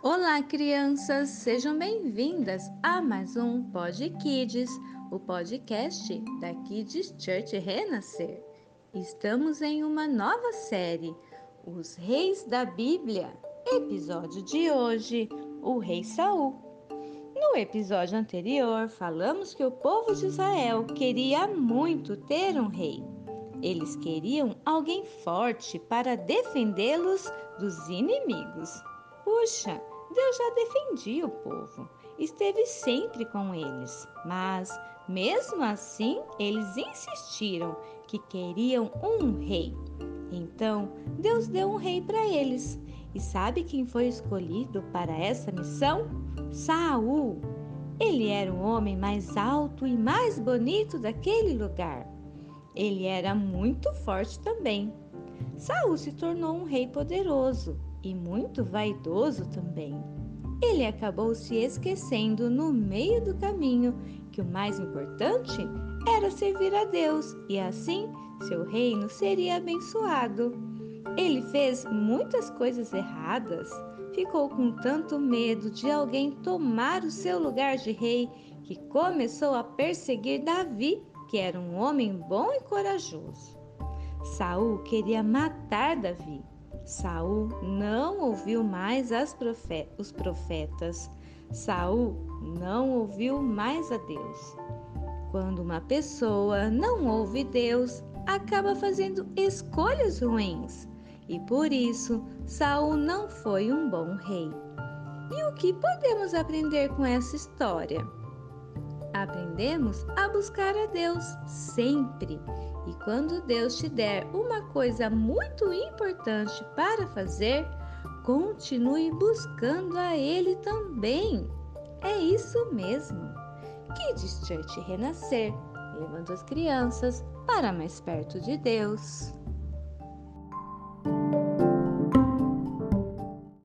Olá, crianças! Sejam bem-vindas a mais um Pod Kids, o podcast da Kids Church Renascer. Estamos em uma nova série, Os Reis da Bíblia. Episódio de hoje, o Rei Saul. No episódio anterior, falamos que o povo de Israel queria muito ter um rei. Eles queriam alguém forte para defendê-los dos inimigos. Puxa, Deus já defendia o povo, esteve sempre com eles, mas mesmo assim eles insistiram que queriam um rei. Então Deus deu um rei para eles. E sabe quem foi escolhido para essa missão? Saul. Ele era o homem mais alto e mais bonito daquele lugar. Ele era muito forte também. Saul se tornou um rei poderoso e muito vaidoso também. Ele acabou se esquecendo no meio do caminho que o mais importante era servir a Deus e assim seu reino seria abençoado. Ele fez muitas coisas erradas, ficou com tanto medo de alguém tomar o seu lugar de rei que começou a perseguir Davi, que era um homem bom e corajoso. Saul queria matar Davi Saul não ouviu mais os profetas. Saul não ouviu mais a Deus. Quando uma pessoa não ouve Deus, acaba fazendo escolhas ruins. E por isso, Saul não foi um bom rei. E o que podemos aprender com essa história? Aprendemos a buscar a Deus sempre e quando Deus te der uma coisa muito importante para fazer, continue buscando a Ele também. É isso mesmo. Kids Church Renascer, levando as crianças para mais perto de Deus.